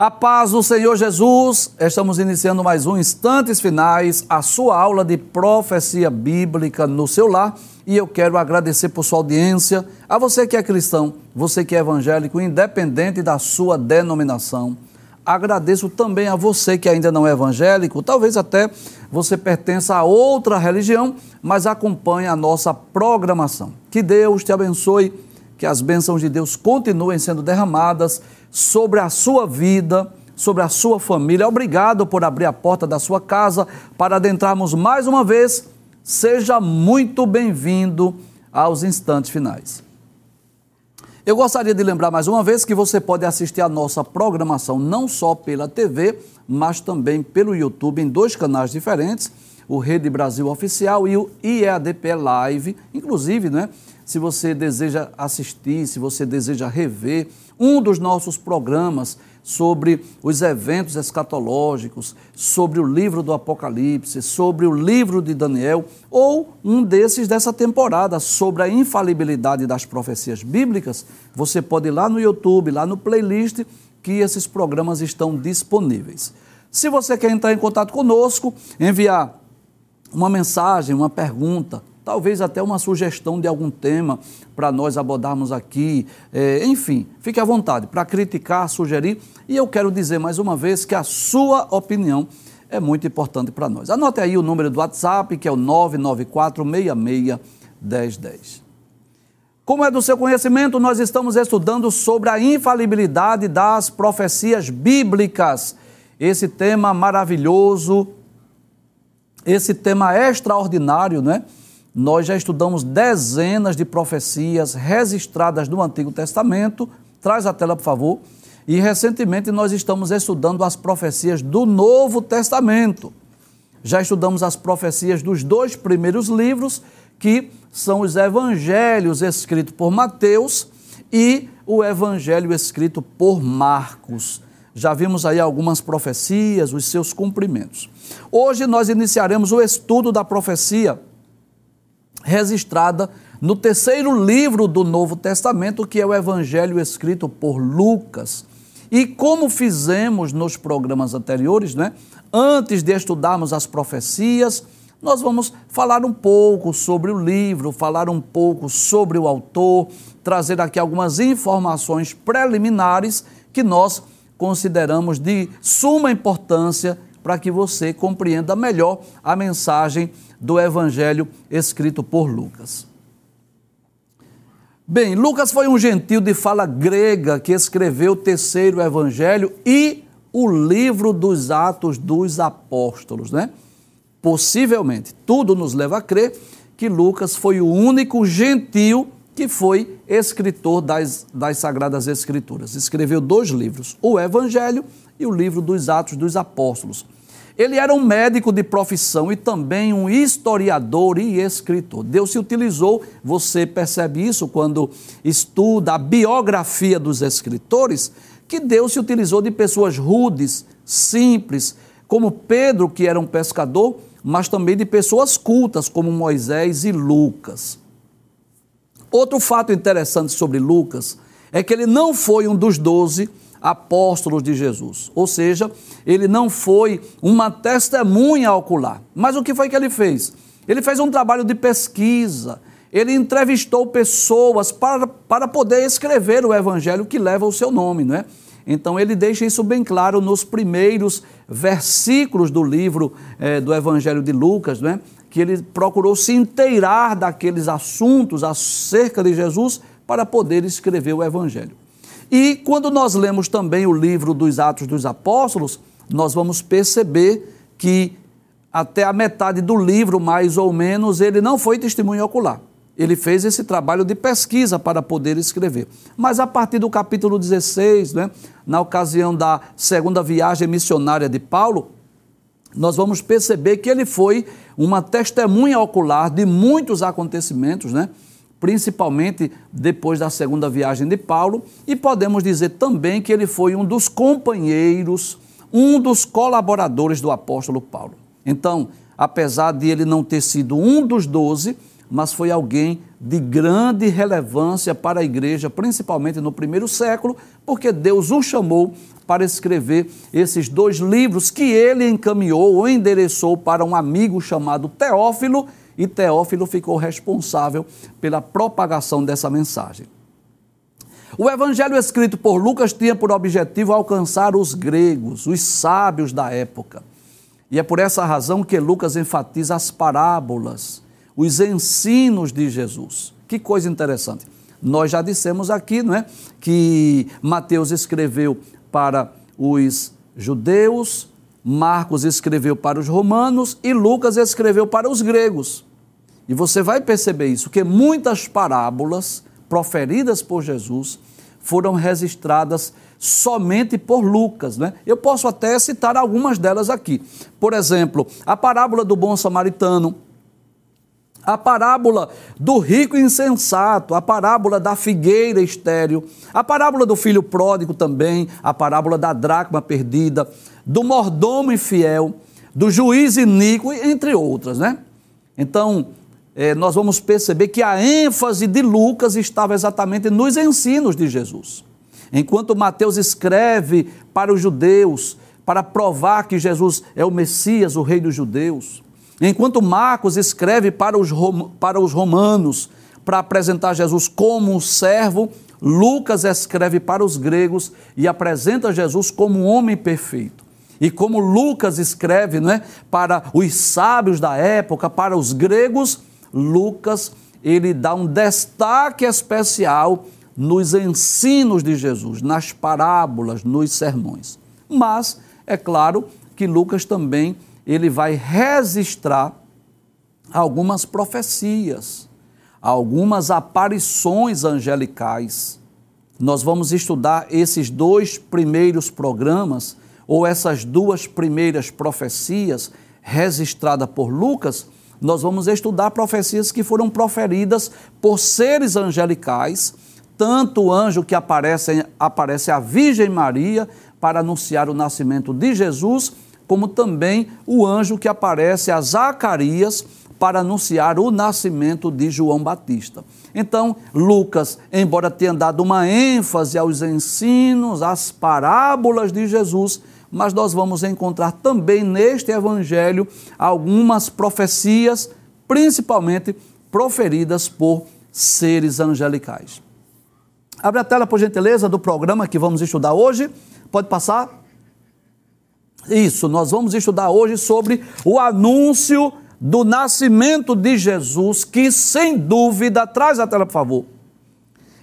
A paz do Senhor Jesus, estamos iniciando mais um Instantes Finais, a sua aula de profecia bíblica no seu lar. E eu quero agradecer por sua audiência, a você que é cristão, você que é evangélico, independente da sua denominação. Agradeço também a você que ainda não é evangélico, talvez até você pertença a outra religião, mas acompanhe a nossa programação. Que Deus te abençoe, que as bênçãos de Deus continuem sendo derramadas sobre a sua vida, sobre a sua família. Obrigado por abrir a porta da sua casa para adentrarmos mais uma vez. Seja muito bem-vindo aos instantes finais. Eu gostaria de lembrar mais uma vez que você pode assistir a nossa programação não só pela TV, mas também pelo YouTube em dois canais diferentes, o Rede Brasil Oficial e o IEADP Live. Inclusive, né, se você deseja assistir, se você deseja rever um dos nossos programas sobre os eventos escatológicos, sobre o livro do Apocalipse, sobre o livro de Daniel, ou um desses dessa temporada sobre a infalibilidade das profecias bíblicas, você pode ir lá no YouTube, lá no playlist, que esses programas estão disponíveis. Se você quer entrar em contato conosco, enviar uma mensagem, uma pergunta, talvez até uma sugestão de algum tema para nós abordarmos aqui. É, enfim, fique à vontade para criticar, sugerir. E eu quero dizer mais uma vez que a sua opinião é muito importante para nós. Anote aí o número do WhatsApp, que é o 994661010. Como é do seu conhecimento, nós estamos estudando sobre a infalibilidade das profecias bíblicas. Esse tema maravilhoso, esse tema extraordinário, né? Nós já estudamos dezenas de profecias registradas no Antigo Testamento. Traz a tela, por favor. E recentemente nós estamos estudando as profecias do Novo Testamento. Já estudamos as profecias dos dois primeiros livros, que são os evangelhos escritos por Mateus e o evangelho escrito por Marcos. Já vimos aí algumas profecias, os seus cumprimentos. Hoje nós iniciaremos o estudo da profecia registrada no terceiro livro do Novo Testamento, que é o Evangelho escrito por Lucas. E como fizemos nos programas anteriores, né? Antes de estudarmos as profecias, nós vamos falar um pouco sobre o livro, falar um pouco sobre o autor, trazer aqui algumas informações preliminares que nós consideramos de suma importância para que você compreenda melhor a mensagem do Evangelho escrito por Lucas. Bem, Lucas foi um gentil de fala grega que escreveu o terceiro Evangelho e o livro dos Atos dos Apóstolos, né? Possivelmente, tudo nos leva a crer que Lucas foi o único gentil que foi escritor das, das Sagradas Escrituras. Escreveu dois livros, o Evangelho e o livro dos Atos dos Apóstolos. Ele era um médico de profissão e também um historiador e escritor. Deus se utilizou, você percebe isso quando estuda a biografia dos escritores, que Deus se utilizou de pessoas rudes, simples, como Pedro, que era um pescador, mas também de pessoas cultas, como Moisés e Lucas. Outro fato interessante sobre Lucas é que ele não foi um dos doze apóstolos de Jesus. Ou seja, ele não foi uma testemunha ocular. Mas o que foi que ele fez? Ele fez um trabalho de pesquisa, ele entrevistou pessoas para, para poder escrever o evangelho que leva o seu nome, não é? Então ele deixa isso bem claro nos primeiros versículos do livro é, do Evangelho de Lucas, não é? que ele procurou se inteirar daqueles assuntos acerca de Jesus para poder escrever o Evangelho. E quando nós lemos também o livro dos Atos dos Apóstolos, nós vamos perceber que até a metade do livro, mais ou menos, ele não foi testemunho ocular. Ele fez esse trabalho de pesquisa para poder escrever. Mas a partir do capítulo 16, né, na ocasião da segunda viagem missionária de Paulo, nós vamos perceber que ele foi uma testemunha ocular de muitos acontecimentos, né? Principalmente depois da segunda viagem de Paulo, e podemos dizer também que ele foi um dos companheiros, um dos colaboradores do apóstolo Paulo. Então, apesar de ele não ter sido um dos doze, mas foi alguém de grande relevância para a igreja, principalmente no primeiro século, porque Deus o chamou para escrever esses dois livros que ele encaminhou ou endereçou para um amigo chamado Teófilo, e Teófilo ficou responsável pela propagação dessa mensagem. O evangelho escrito por Lucas tinha por objetivo alcançar os gregos, os sábios da época. E é por essa razão que Lucas enfatiza as parábolas, os ensinos de Jesus. Que coisa interessante. Nós já dissemos aqui, não é, que Mateus escreveu para os judeus, Marcos escreveu para os romanos e Lucas escreveu para os gregos. E você vai perceber isso, que muitas parábolas proferidas por Jesus foram registradas somente por Lucas. Né? Eu posso até citar algumas delas aqui. Por exemplo, a parábola do bom samaritano, a parábola do rico insensato, a parábola da figueira estéril, a parábola do filho pródigo também, a parábola da dracma perdida, do mordomo infiel, do juiz iníquo, entre outras, né? Então, é, nós vamos perceber que a ênfase de Lucas estava exatamente nos ensinos de Jesus. Enquanto Mateus escreve para os judeus, para provar que Jesus é o Messias, o Rei dos Judeus, enquanto Marcos escreve para os, para os romanos, para apresentar Jesus como um servo, Lucas escreve para os gregos e apresenta Jesus como um homem perfeito. E como Lucas escreve né, para os sábios da época, para os gregos, Lucas ele dá um destaque especial nos ensinos de Jesus, nas parábolas, nos sermões. Mas é claro que Lucas também ele vai registrar algumas profecias, algumas aparições angelicais. Nós vamos estudar esses dois primeiros programas ou essas duas primeiras profecias registradas por Lucas nós vamos estudar profecias que foram proferidas por seres angelicais, tanto o anjo que aparece, aparece à Virgem Maria para anunciar o nascimento de Jesus, como também o anjo que aparece a Zacarias para anunciar o nascimento de João Batista. Então, Lucas, embora tenha dado uma ênfase aos ensinos, às parábolas de Jesus, mas nós vamos encontrar também neste evangelho algumas profecias, principalmente proferidas por seres angelicais. Abre a tela, por gentileza, do programa que vamos estudar hoje. Pode passar? Isso, nós vamos estudar hoje sobre o anúncio do nascimento de Jesus, que sem dúvida, traz a tela, por favor.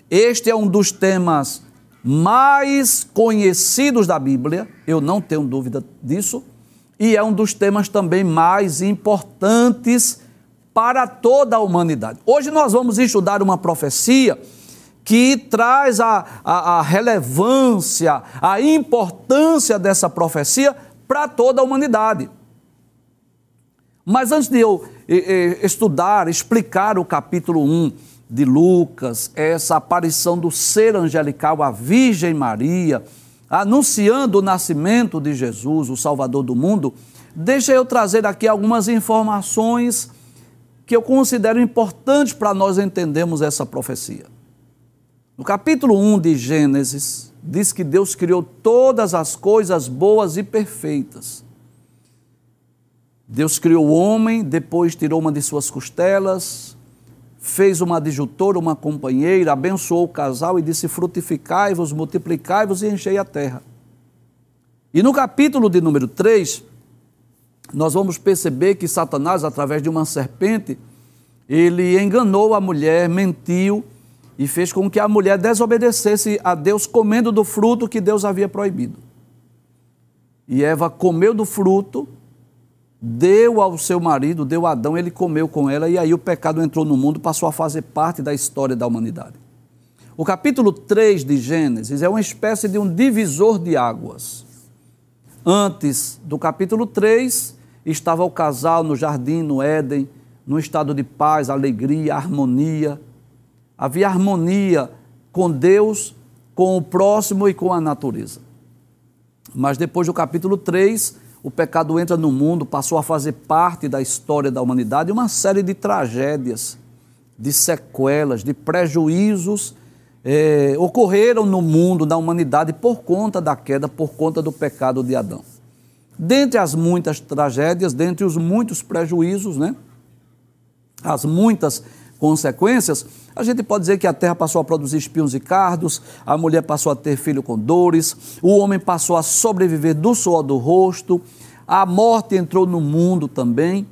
Este é um dos temas mais conhecidos da Bíblia, eu não tenho dúvida disso, e é um dos temas também mais importantes para toda a humanidade. Hoje nós vamos estudar uma profecia que traz a, a, a relevância, a importância dessa profecia para toda a humanidade. Mas antes de eu estudar, explicar o capítulo 1, de Lucas, essa aparição do ser angelical, a Virgem Maria, anunciando o nascimento de Jesus, o Salvador do mundo, deixa eu trazer aqui algumas informações que eu considero importantes para nós entendermos essa profecia. No capítulo 1 de Gênesis, diz que Deus criou todas as coisas boas e perfeitas. Deus criou o homem, depois tirou uma de suas costelas, fez uma adjutora, uma companheira, abençoou o casal e disse: Frutificai-vos, multiplicai-vos e enchei a terra. E no capítulo de número 3, nós vamos perceber que Satanás, através de uma serpente, ele enganou a mulher, mentiu e fez com que a mulher desobedecesse a Deus comendo do fruto que Deus havia proibido. E Eva comeu do fruto deu ao seu marido, deu a Adão, ele comeu com ela, e aí o pecado entrou no mundo, passou a fazer parte da história da humanidade. O capítulo 3 de Gênesis é uma espécie de um divisor de águas. Antes do capítulo 3, estava o casal no jardim, no Éden, num estado de paz, alegria, harmonia. Havia harmonia com Deus, com o próximo e com a natureza. Mas depois do capítulo 3, o pecado entra no mundo, passou a fazer parte da história da humanidade, uma série de tragédias. de sequelas, de prejuízos é, ocorreram no mundo, na humanidade, por conta da queda, por conta do pecado de Adão. Dentre as muitas tragédias, dentre os muitos prejuízos, né? as muitas consequências, a gente pode dizer que a terra passou a produzir espinhos e cardos, a mulher passou a ter filho com dores, o homem passou a sobreviver do suor do rosto, a morte entrou no mundo também.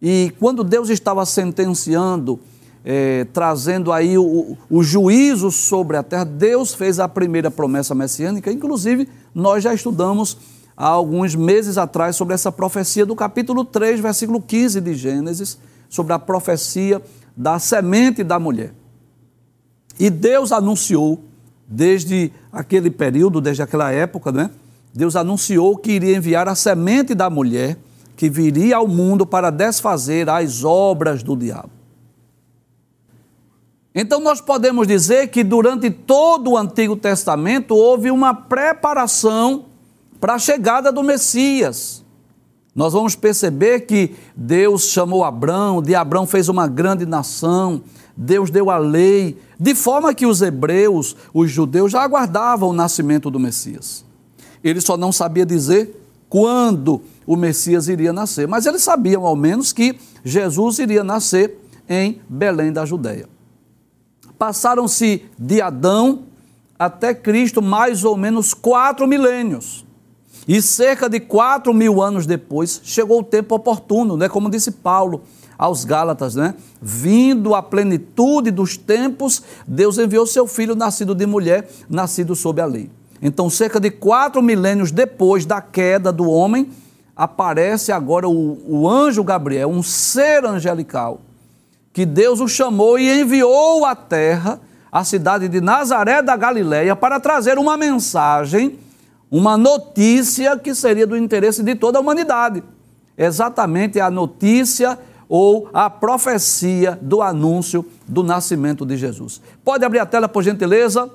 E quando Deus estava sentenciando, é, trazendo aí o, o juízo sobre a terra, Deus fez a primeira promessa messiânica, inclusive nós já estudamos há alguns meses atrás sobre essa profecia do capítulo 3, versículo 15 de Gênesis, sobre a profecia da semente da mulher. E Deus anunciou, desde aquele período, desde aquela época, né? Deus anunciou que iria enviar a semente da mulher que viria ao mundo para desfazer as obras do diabo. Então nós podemos dizer que durante todo o Antigo Testamento houve uma preparação para a chegada do Messias. Nós vamos perceber que Deus chamou Abraão, de Abraão fez uma grande nação, Deus deu a lei, de forma que os hebreus, os judeus, já aguardavam o nascimento do Messias. Ele só não sabia dizer quando o Messias iria nascer, mas eles sabiam ao menos que Jesus iria nascer em Belém da Judéia. Passaram-se de Adão até Cristo mais ou menos quatro milênios. E cerca de quatro mil anos depois, chegou o tempo oportuno, né? como disse Paulo aos Gálatas, né? Vindo a plenitude dos tempos, Deus enviou seu filho, nascido de mulher, nascido sob a lei. Então, cerca de quatro milênios depois da queda do homem, aparece agora o, o anjo Gabriel, um ser angelical, que Deus o chamou e enviou à terra, a cidade de Nazaré da Galileia, para trazer uma mensagem uma notícia que seria do interesse de toda a humanidade. Exatamente a notícia ou a profecia do anúncio do nascimento de Jesus. Pode abrir a tela, por gentileza?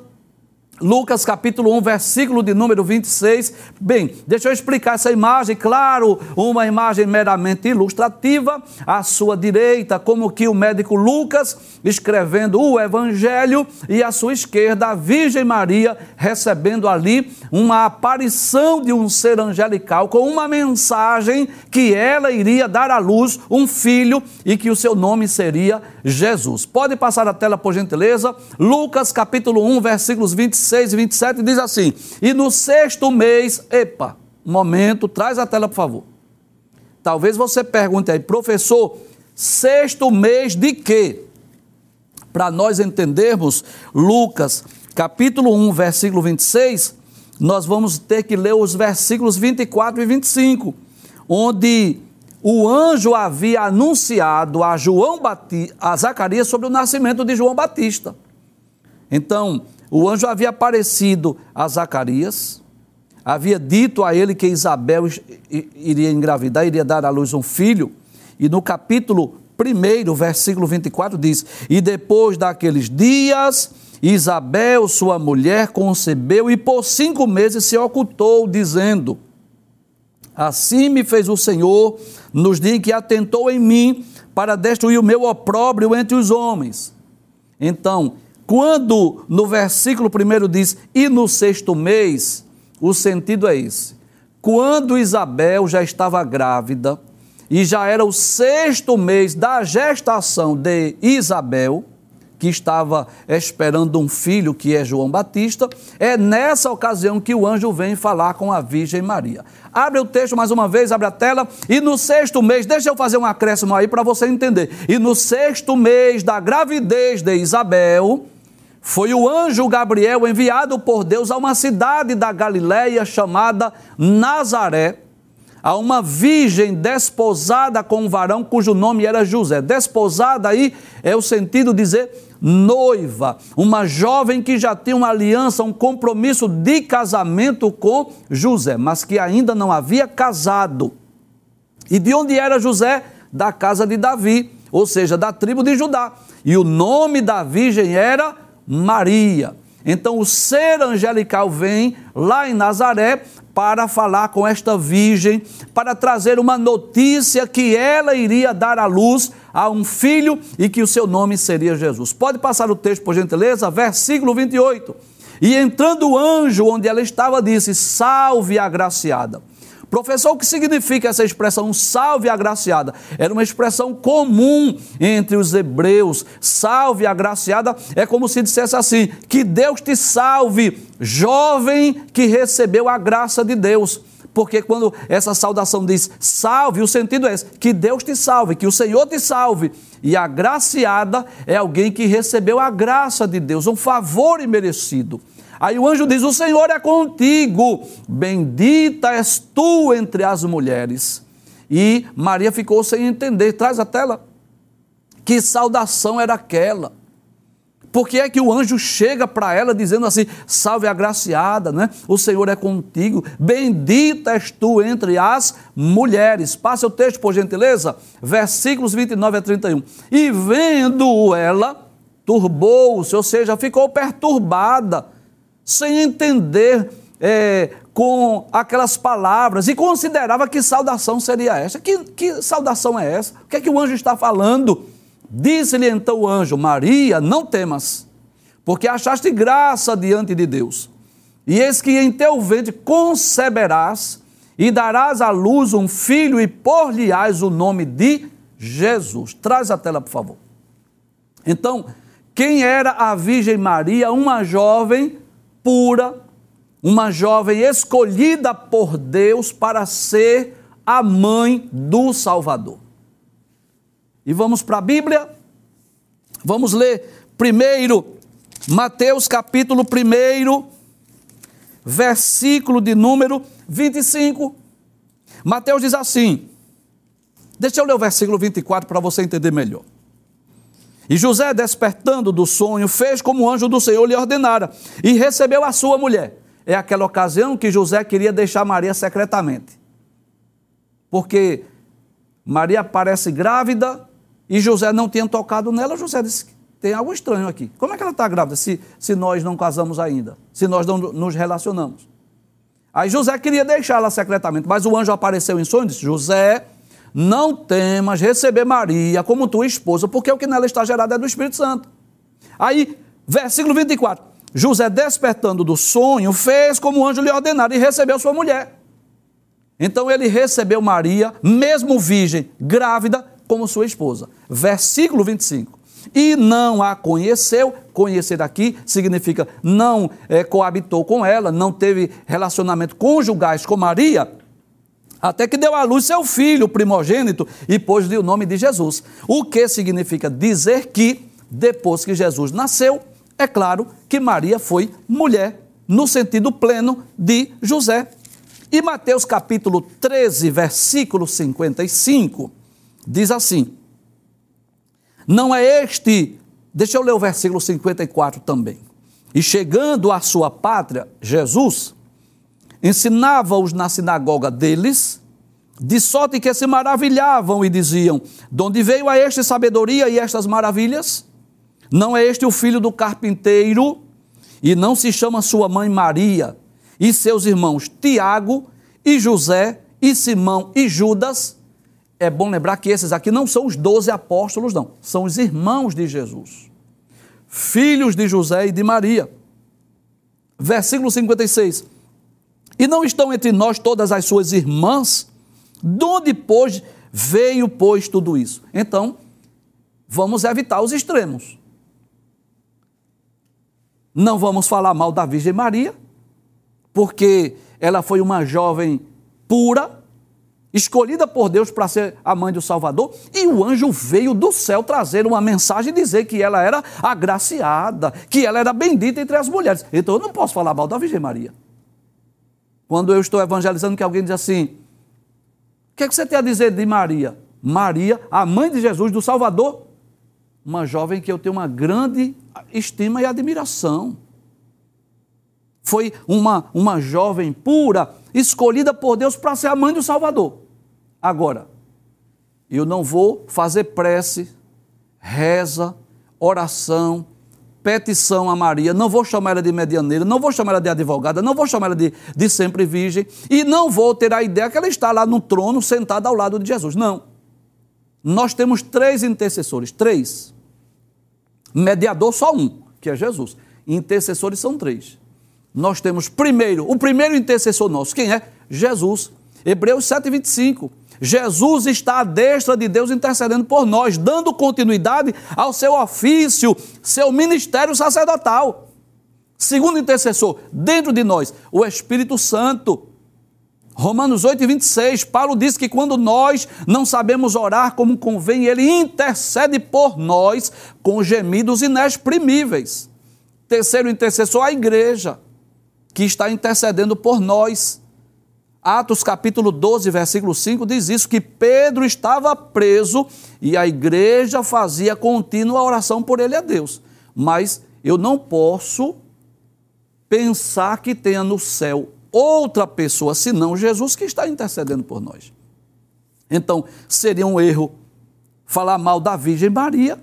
Lucas capítulo 1, versículo de número 26. Bem, deixa eu explicar essa imagem, claro, uma imagem meramente ilustrativa. À sua direita, como que o médico Lucas escrevendo o evangelho e à sua esquerda a Virgem Maria recebendo ali uma aparição de um ser angelical com uma mensagem que ela iria dar à luz um filho e que o seu nome seria Jesus. Pode passar a tela por gentileza? Lucas capítulo 1, versículos 26 26 e 27 diz assim: E no sexto mês, epa, momento, traz a tela, por favor. Talvez você pergunte aí, professor, sexto mês de quê? Para nós entendermos Lucas, capítulo 1, versículo 26, nós vamos ter que ler os versículos 24 e 25, onde o anjo havia anunciado a João Batista, a Zacarias sobre o nascimento de João Batista. Então, o anjo havia aparecido a Zacarias, havia dito a ele que Isabel iria engravidar, iria dar à luz um filho, e no capítulo 1, versículo 24 diz: E depois daqueles dias, Isabel, sua mulher, concebeu e por cinco meses se ocultou, dizendo: Assim me fez o Senhor nos dias que atentou em mim para destruir o meu opróbrio entre os homens. Então, quando no versículo primeiro diz, e no sexto mês, o sentido é esse. Quando Isabel já estava grávida e já era o sexto mês da gestação de Isabel, que estava esperando um filho, que é João Batista, é nessa ocasião que o anjo vem falar com a Virgem Maria. Abre o texto mais uma vez, abre a tela, e no sexto mês, deixa eu fazer um acréscimo aí para você entender. E no sexto mês da gravidez de Isabel, foi o anjo Gabriel enviado por Deus a uma cidade da Galiléia chamada Nazaré, a uma virgem desposada com um varão cujo nome era José. Desposada aí é o sentido de dizer noiva, uma jovem que já tinha uma aliança, um compromisso de casamento com José, mas que ainda não havia casado. E de onde era José? Da casa de Davi, ou seja, da tribo de Judá. E o nome da virgem era Maria. Então o ser angelical vem lá em Nazaré para falar com esta virgem, para trazer uma notícia que ela iria dar à luz a um filho e que o seu nome seria Jesus. Pode passar o texto, por gentileza? Versículo 28. E entrando o anjo onde ela estava, disse: Salve, agraciada. Professor, o que significa essa expressão salve agraciada? Era uma expressão comum entre os hebreus. Salve agraciada é como se dissesse assim: que Deus te salve, jovem que recebeu a graça de Deus. Porque quando essa saudação diz salve, o sentido é esse, que Deus te salve, que o Senhor te salve. E agraciada é alguém que recebeu a graça de Deus, um favor imerecido. Aí o anjo diz: O Senhor é contigo, bendita és tu entre as mulheres. E Maria ficou sem entender. Traz a tela. Que saudação era aquela? Por que é que o anjo chega para ela dizendo assim: Salve agraciada, né? O Senhor é contigo, bendita és tu entre as mulheres. Passe o texto, por gentileza, versículos 29 a 31. E vendo ela, turbou-se, ou seja, ficou perturbada sem entender é, com aquelas palavras e considerava que saudação seria essa. Que, que saudação é essa? O que é que o anjo está falando? Disse-lhe então o anjo: Maria, não temas, porque achaste graça diante de Deus. E eis que em teu ventre conceberás e darás à luz um filho e por-lhe-ás o nome de Jesus. Traz a tela, por favor. Então, quem era a Virgem Maria? Uma jovem pura, uma jovem escolhida por Deus para ser a mãe do Salvador. E vamos para a Bíblia? Vamos ler primeiro Mateus capítulo 1, versículo de número 25. Mateus diz assim: Deixa eu ler o versículo 24 para você entender melhor. E José, despertando do sonho, fez como o anjo do Senhor lhe ordenara e recebeu a sua mulher. É aquela ocasião que José queria deixar Maria secretamente. Porque Maria parece grávida e José não tinha tocado nela. José disse: tem algo estranho aqui. Como é que ela está grávida se, se nós não casamos ainda? Se nós não nos relacionamos? Aí José queria deixá-la secretamente, mas o anjo apareceu em sonho e disse: José, não temas receber Maria como tua esposa, porque o que nela está gerado é do Espírito Santo. Aí, versículo 24: José, despertando do sonho, fez como o anjo lhe ordenara e recebeu sua mulher. Então ele recebeu Maria, mesmo virgem, grávida, como sua esposa. Versículo 25. E não a conheceu, conhecer aqui significa não é, coabitou com ela, não teve relacionamento conjugais com Maria, até que deu à luz seu filho, primogênito, e pôs-lhe o nome de Jesus. O que significa dizer que, depois que Jesus nasceu, é claro que Maria foi mulher, no sentido pleno de José. E Mateus capítulo 13, versículo 55, diz assim: Não é este, deixa eu ler o versículo 54 também. E chegando à sua pátria, Jesus, ensinava-os na sinagoga deles, de sorte que se maravilhavam e diziam: De onde veio a este sabedoria e estas maravilhas? Não é este o filho do carpinteiro? E não se chama sua mãe Maria, e seus irmãos Tiago e José e Simão e Judas? É bom lembrar que esses aqui não são os doze apóstolos, não, são os irmãos de Jesus, filhos de José e de Maria. Versículo 56. E não estão entre nós todas as suas irmãs? De onde, pois, veio, pois, tudo isso? Então, vamos evitar os extremos. Não vamos falar mal da Virgem Maria, porque ela foi uma jovem pura, escolhida por Deus para ser a mãe do Salvador, e o anjo veio do céu trazer uma mensagem dizer que ela era agraciada, que ela era bendita entre as mulheres. Então eu não posso falar mal da Virgem Maria. Quando eu estou evangelizando, que alguém diz assim: que, é que você tem a dizer de Maria? Maria, a mãe de Jesus, do Salvador, uma jovem que eu tenho uma grande estima e admiração. Foi uma, uma jovem pura, escolhida por Deus para ser a mãe do Salvador. Agora, eu não vou fazer prece, reza, oração, petição a Maria, não vou chamar ela de medianeira, não vou chamar ela de advogada, não vou chamar ela de, de sempre virgem, e não vou ter a ideia que ela está lá no trono sentada ao lado de Jesus. Não. nós temos três intercessores. Três. Mediador só um, que é Jesus. Intercessores são três. Nós temos primeiro, o primeiro intercessor nosso, quem é? Jesus. Hebreus 7, 25. Jesus está à destra de Deus intercedendo por nós, dando continuidade ao seu ofício, seu ministério sacerdotal. Segundo intercessor, dentro de nós, o Espírito Santo. Romanos 8, 26, Paulo diz que quando nós não sabemos orar como convém, ele intercede por nós com gemidos inexprimíveis. Terceiro intercessor, a igreja, que está intercedendo por nós. Atos capítulo 12, versículo 5 diz isso: que Pedro estava preso e a igreja fazia contínua oração por ele a Deus. Mas eu não posso pensar que tenha no céu outra pessoa senão Jesus que está intercedendo por nós. Então, seria um erro falar mal da Virgem Maria,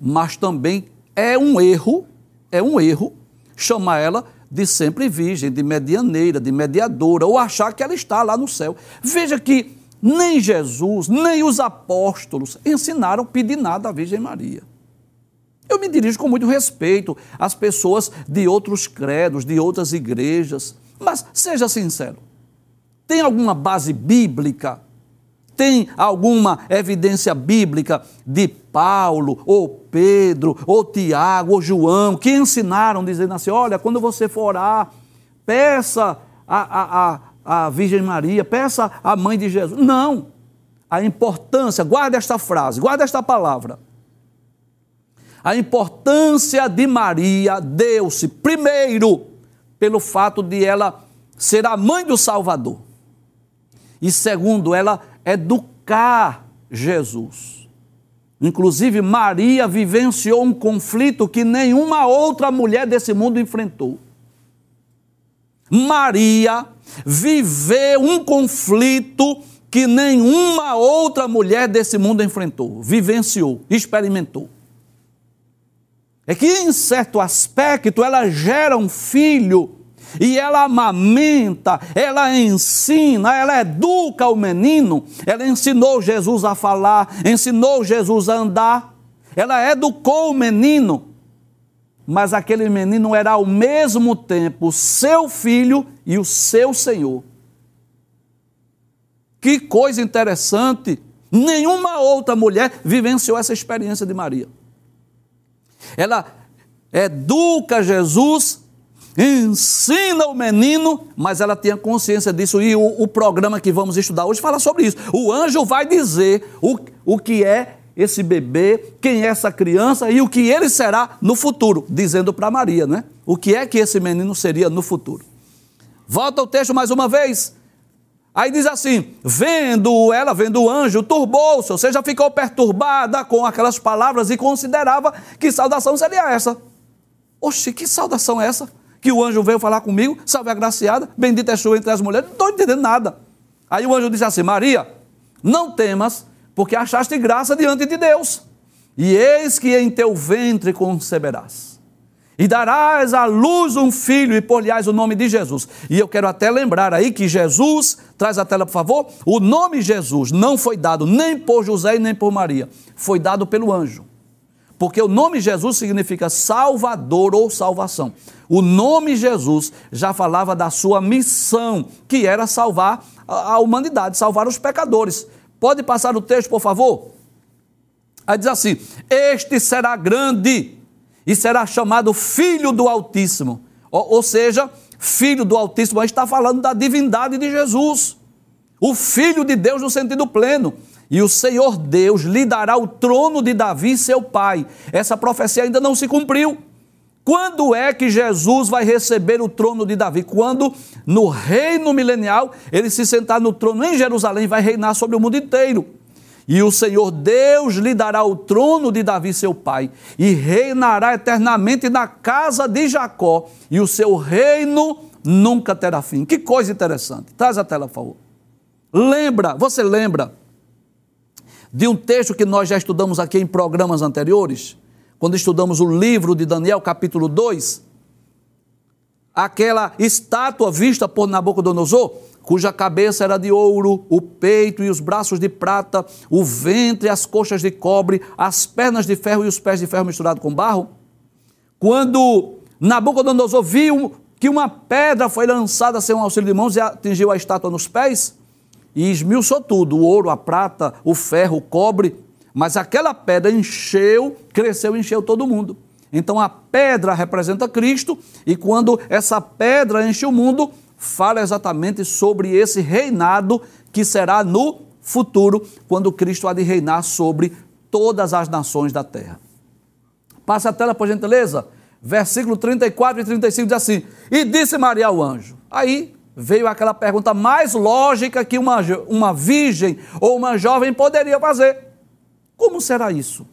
mas também é um erro, é um erro chamar ela de sempre virgem, de medianeira, de mediadora, ou achar que ela está lá no céu. Veja que nem Jesus, nem os apóstolos ensinaram pedir nada à Virgem Maria. Eu me dirijo com muito respeito às pessoas de outros credos, de outras igrejas, mas seja sincero: tem alguma base bíblica? Tem alguma evidência bíblica de Paulo, ou Pedro, ou Tiago, ou João, que ensinaram dizendo assim: olha, quando você for orar, peça a, a, a, a Virgem Maria, peça a mãe de Jesus. Não. A importância, guarda esta frase, guarda esta palavra. A importância de Maria deu-se, primeiro, pelo fato de ela ser a mãe do Salvador. E segundo, ela educar Jesus. Inclusive, Maria vivenciou um conflito que nenhuma outra mulher desse mundo enfrentou. Maria viveu um conflito que nenhuma outra mulher desse mundo enfrentou, vivenciou, experimentou. É que, em certo aspecto, ela gera um filho e ela amamenta, ela ensina, ela educa o menino. Ela ensinou Jesus a falar, ensinou Jesus a andar, ela educou o menino. Mas aquele menino era ao mesmo tempo seu filho e o seu Senhor. Que coisa interessante! Nenhuma outra mulher vivenciou essa experiência de Maria. Ela educa Jesus ensina o menino, mas ela tinha consciência disso. E o, o, programa que vamos estudar hoje fala sobre isso. O anjo vai dizer o, o que é esse bebê, quem é essa criança e o que ele será no futuro, dizendo para Maria, né? O que é que esse menino seria no futuro. Volta o texto mais uma vez. Aí diz assim: vendo ela, vendo o anjo, turbou-se, ou seja, ficou perturbada com aquelas palavras e considerava que saudação seria essa. Oxe, que saudação é essa? Que o anjo veio falar comigo, salve agraciada, bendita é sua entre as mulheres, não estou entendendo nada. Aí o anjo disse assim: Maria, não temas, porque achaste graça diante de Deus, e eis que em teu ventre conceberás. E darás à luz um filho e por-lhe-ás o nome de Jesus. E eu quero até lembrar aí que Jesus, traz a tela por favor, o nome Jesus não foi dado nem por José e nem por Maria, foi dado pelo anjo. Porque o nome Jesus significa Salvador ou salvação. O nome Jesus já falava da sua missão, que era salvar a humanidade, salvar os pecadores. Pode passar o texto, por favor? Aí diz assim: Este será grande e será chamado Filho do Altíssimo. Ou, ou seja, Filho do Altíssimo, aí está falando da divindade de Jesus. O Filho de Deus no sentido pleno. E o Senhor Deus lhe dará o trono de Davi, seu pai. Essa profecia ainda não se cumpriu. Quando é que Jesus vai receber o trono de Davi? Quando, no reino milenial, ele se sentar no trono em Jerusalém e vai reinar sobre o mundo inteiro. E o Senhor Deus lhe dará o trono de Davi, seu pai, e reinará eternamente na casa de Jacó, e o seu reino nunca terá fim. Que coisa interessante. Traz a tela, por favor. Lembra, você lembra de um texto que nós já estudamos aqui em programas anteriores, quando estudamos o livro de Daniel, capítulo 2. aquela estátua vista por Nabucodonosor, cuja cabeça era de ouro, o peito e os braços de prata, o ventre e as coxas de cobre, as pernas de ferro e os pés de ferro misturado com barro? Quando Nabucodonosor viu que uma pedra foi lançada sem um auxílio de mãos e atingiu a estátua nos pés e esmiuçou tudo, o ouro, a prata, o ferro, o cobre, mas aquela pedra encheu, cresceu encheu todo mundo. Então a pedra representa Cristo e quando essa pedra enche o mundo, fala exatamente sobre esse reinado que será no futuro, quando Cristo há de reinar sobre todas as nações da terra. Passa a tela, por gentileza versículo 34 e 35 diz assim: E disse Maria ao anjo. Aí veio aquela pergunta mais lógica que uma, uma virgem ou uma jovem poderia fazer: Como será isso?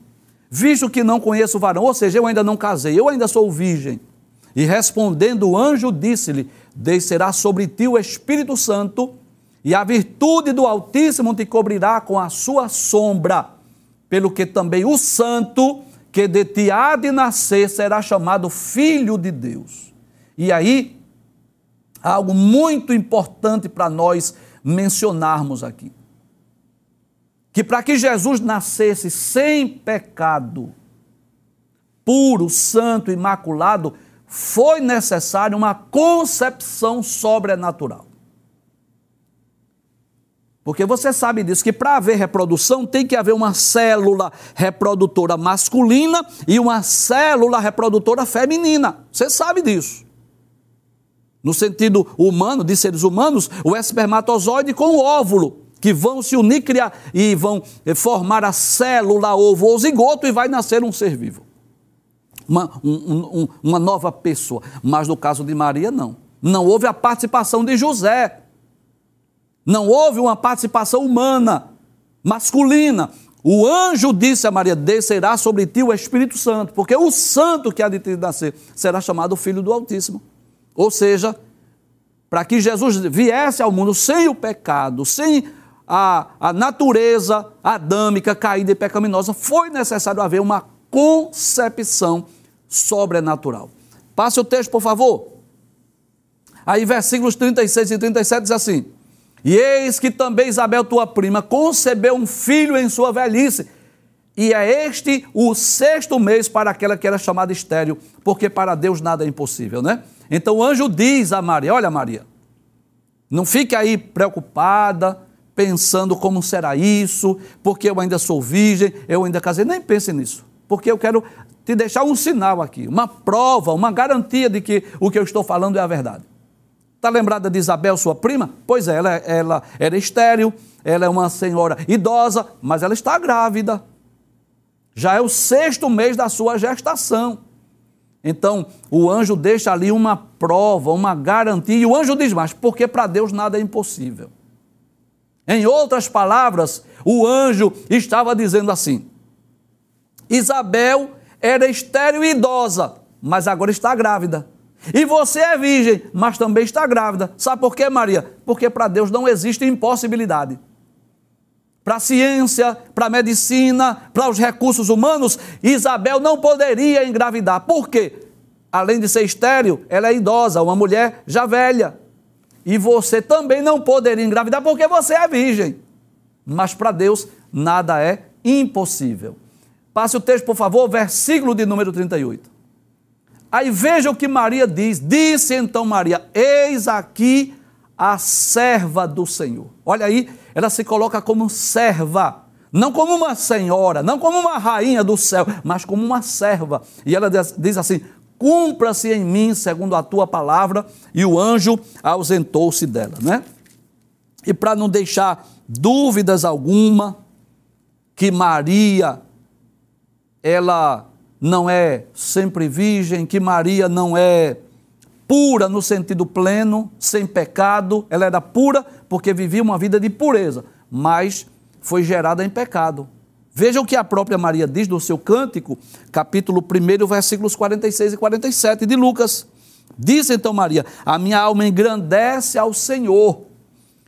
Visto que não conheço o varão, ou seja, eu ainda não casei, eu ainda sou virgem. E respondendo o anjo, disse-lhe: Descerá sobre ti o Espírito Santo, e a virtude do Altíssimo te cobrirá com a sua sombra, pelo que também o Santo que de ti há de nascer será chamado Filho de Deus. E aí, algo muito importante para nós mencionarmos aqui. Que para que Jesus nascesse sem pecado, puro, santo, imaculado, foi necessário uma concepção sobrenatural. Porque você sabe disso, que para haver reprodução tem que haver uma célula reprodutora masculina e uma célula reprodutora feminina. Você sabe disso. No sentido humano, de seres humanos, o espermatozoide com o óvulo, que vão se unir criar, e vão eh, formar a célula ovo ou zigoto e vai nascer um ser vivo. Uma, um, um, uma nova pessoa. Mas no caso de Maria, não. Não houve a participação de José não houve uma participação humana, masculina. O anjo disse a Maria: Descerá sobre ti o Espírito Santo, porque o santo que há de te nascer será chamado Filho do Altíssimo. Ou seja, para que Jesus viesse ao mundo sem o pecado, sem a, a natureza adâmica caída e pecaminosa, foi necessário haver uma concepção sobrenatural. Passe o texto, por favor. Aí, versículos 36 e 37 diz assim: e eis que também Isabel, tua prima, concebeu um filho em sua velhice. E é este o sexto mês para aquela que era chamada estéreo, porque para Deus nada é impossível, né? Então o anjo diz a Maria: Olha, Maria, não fique aí preocupada, pensando como será isso, porque eu ainda sou virgem, eu ainda casei. Nem pense nisso, porque eu quero te deixar um sinal aqui, uma prova, uma garantia de que o que eu estou falando é a verdade. Está lembrada de Isabel, sua prima? Pois é, ela, ela era estéril, ela é uma senhora idosa, mas ela está grávida. Já é o sexto mês da sua gestação. Então, o anjo deixa ali uma prova, uma garantia, e o anjo diz mais, porque para Deus nada é impossível. Em outras palavras, o anjo estava dizendo assim: Isabel era estéril e idosa, mas agora está grávida. E você é virgem, mas também está grávida. Sabe por quê, Maria? Porque para Deus não existe impossibilidade. Para a ciência, para a medicina, para os recursos humanos, Isabel não poderia engravidar. Por quê? Além de ser estéril, ela é idosa, uma mulher já velha. E você também não poderia engravidar porque você é virgem. Mas para Deus nada é impossível. Passe o texto, por favor, versículo de número 38. Aí veja o que Maria diz. Disse então Maria: Eis aqui a serva do Senhor. Olha aí, ela se coloca como serva. Não como uma senhora, não como uma rainha do céu, mas como uma serva. E ela diz assim: Cumpra-se em mim segundo a tua palavra. E o anjo ausentou-se dela, né? E para não deixar dúvidas alguma que Maria ela não é sempre virgem, que Maria não é pura no sentido pleno, sem pecado, ela era pura porque vivia uma vida de pureza, mas foi gerada em pecado. Veja o que a própria Maria diz no seu cântico, capítulo 1, versículos 46 e 47 de Lucas. Diz então Maria: A minha alma engrandece ao Senhor,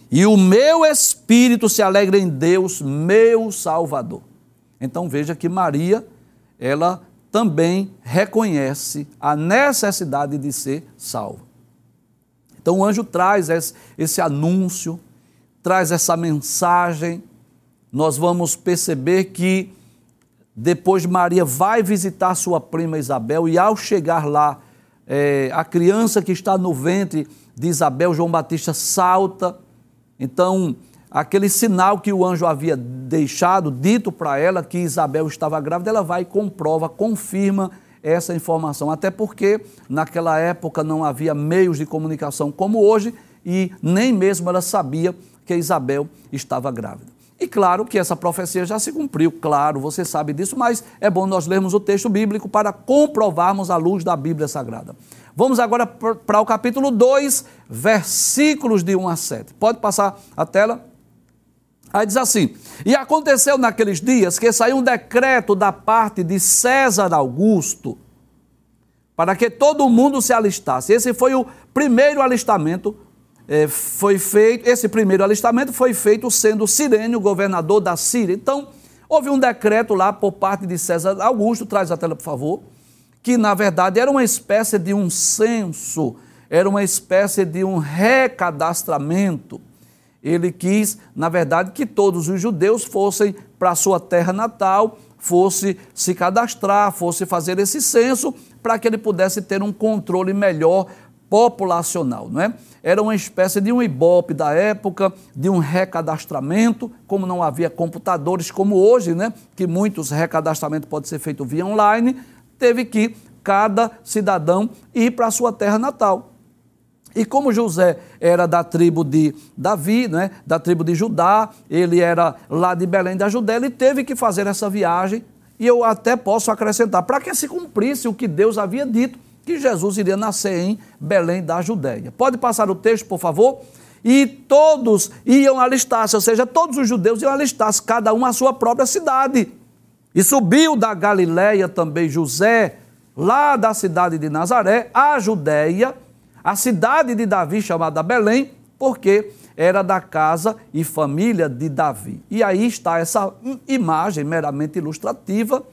e o meu espírito se alegra em Deus, meu Salvador. Então veja que Maria, ela também reconhece a necessidade de ser salvo. Então o anjo traz esse, anúncio, traz essa mensagem. Nós vamos perceber que depois Maria vai visitar sua prima Isabel e ao chegar lá, é, a criança que está no ventre de Isabel, João Batista salta. Então, aquele sinal que o anjo havia deixado, dito para ela que Isabel estava grávida, ela vai e comprova, confirma essa informação. Até porque naquela época não havia meios de comunicação como hoje e nem mesmo ela sabia que Isabel estava grávida. E claro que essa profecia já se cumpriu, claro, você sabe disso, mas é bom nós lermos o texto bíblico para comprovarmos a luz da Bíblia Sagrada. Vamos agora para o capítulo 2, versículos de 1 a 7. Pode passar a tela? Aí diz assim: E aconteceu naqueles dias que saiu um decreto da parte de César Augusto para que todo mundo se alistasse. Esse foi o primeiro alistamento é, foi feito, esse primeiro alistamento foi feito sendo Sirênio governador da Síria. Então, houve um decreto lá por parte de César Augusto, traz a tela, por favor, que na verdade era uma espécie de um censo, era uma espécie de um recadastramento. Ele quis, na verdade, que todos os judeus fossem para a sua terra natal, fosse se cadastrar, fosse fazer esse censo, para que ele pudesse ter um controle melhor populacional, não é? Era uma espécie de um ibope da época, de um recadastramento, como não havia computadores como hoje, né? Que muitos recadastramentos podem ser feito via online, teve que cada cidadão ir para a sua terra natal. E como José era da tribo de Davi, né, da tribo de Judá, ele era lá de Belém da Judéia, ele teve que fazer essa viagem. E eu até posso acrescentar, para que se cumprisse o que Deus havia dito, que Jesus iria nascer em Belém da Judéia. Pode passar o texto, por favor? E todos iam alistar-se, ou seja, todos os judeus iam alistar-se, cada um à sua própria cidade. E subiu da Galiléia também José, lá da cidade de Nazaré, a Judéia, a cidade de Davi, chamada Belém, porque era da casa e família de Davi. E aí está essa imagem meramente ilustrativa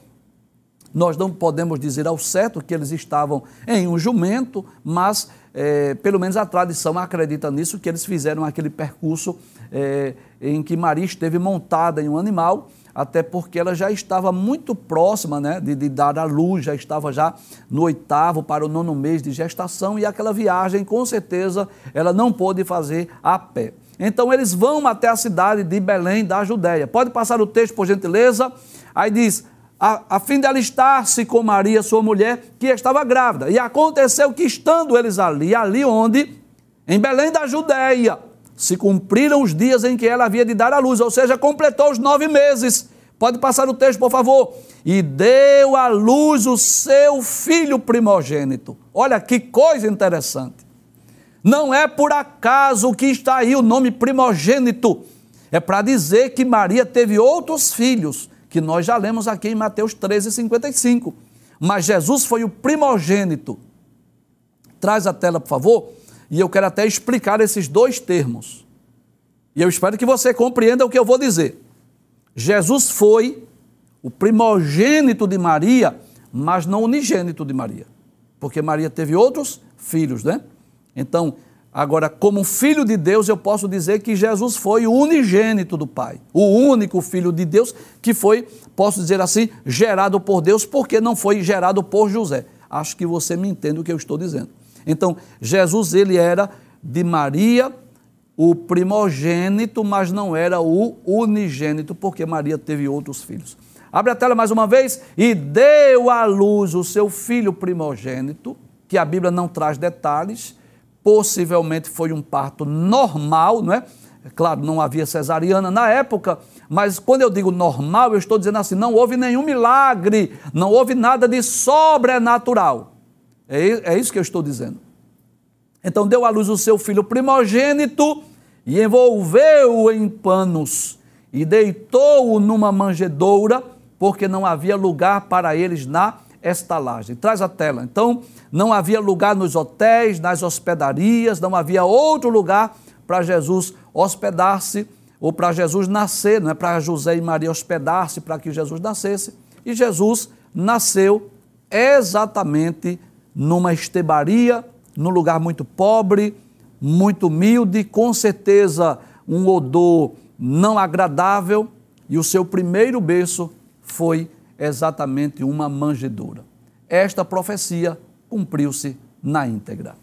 nós não podemos dizer ao certo que eles estavam em um jumento, mas é, pelo menos a tradição acredita nisso, que eles fizeram aquele percurso é, em que Maria esteve montada em um animal, até porque ela já estava muito próxima né, de, de dar à luz, já estava já no oitavo para o nono mês de gestação, e aquela viagem, com certeza, ela não pôde fazer a pé. Então eles vão até a cidade de Belém da Judéia. Pode passar o texto, por gentileza? Aí diz: a, a fim de alistar-se com Maria, sua mulher, que estava grávida. E aconteceu que, estando eles ali, ali onde? Em Belém da Judéia, se cumpriram os dias em que ela havia de dar à luz, ou seja, completou os nove meses. Pode passar o texto, por favor. E deu à luz o seu filho primogênito. Olha que coisa interessante. Não é por acaso que está aí o nome primogênito. É para dizer que Maria teve outros filhos que nós já lemos aqui em Mateus 13, 55. Mas Jesus foi o primogênito. Traz a tela, por favor, e eu quero até explicar esses dois termos. E eu espero que você compreenda o que eu vou dizer. Jesus foi o primogênito de Maria, mas não unigênito de Maria. Porque Maria teve outros filhos, né? Então, Agora, como filho de Deus, eu posso dizer que Jesus foi o unigênito do Pai, o único filho de Deus que foi, posso dizer assim, gerado por Deus, porque não foi gerado por José. Acho que você me entende o que eu estou dizendo. Então, Jesus, ele era de Maria, o primogênito, mas não era o unigênito, porque Maria teve outros filhos. Abre a tela mais uma vez. E deu à luz o seu filho primogênito, que a Bíblia não traz detalhes possivelmente foi um parto normal, não é? Claro, não havia cesariana na época, mas quando eu digo normal, eu estou dizendo assim: não houve nenhum milagre, não houve nada de sobrenatural. É, é isso que eu estou dizendo. Então deu à luz o seu filho primogênito e envolveu-o em panos e deitou-o numa manjedoura, porque não havia lugar para eles na estalagem. Traz a tela. Então, não havia lugar nos hotéis, nas hospedarias, não havia outro lugar para Jesus hospedar-se ou para Jesus nascer, não é para José e Maria hospedar-se para que Jesus nascesse. E Jesus nasceu exatamente numa estebaria, num lugar muito pobre, muito humilde, com certeza um odor não agradável, e o seu primeiro berço foi exatamente uma manjedoura. Esta profecia cumpriu-se na íntegra.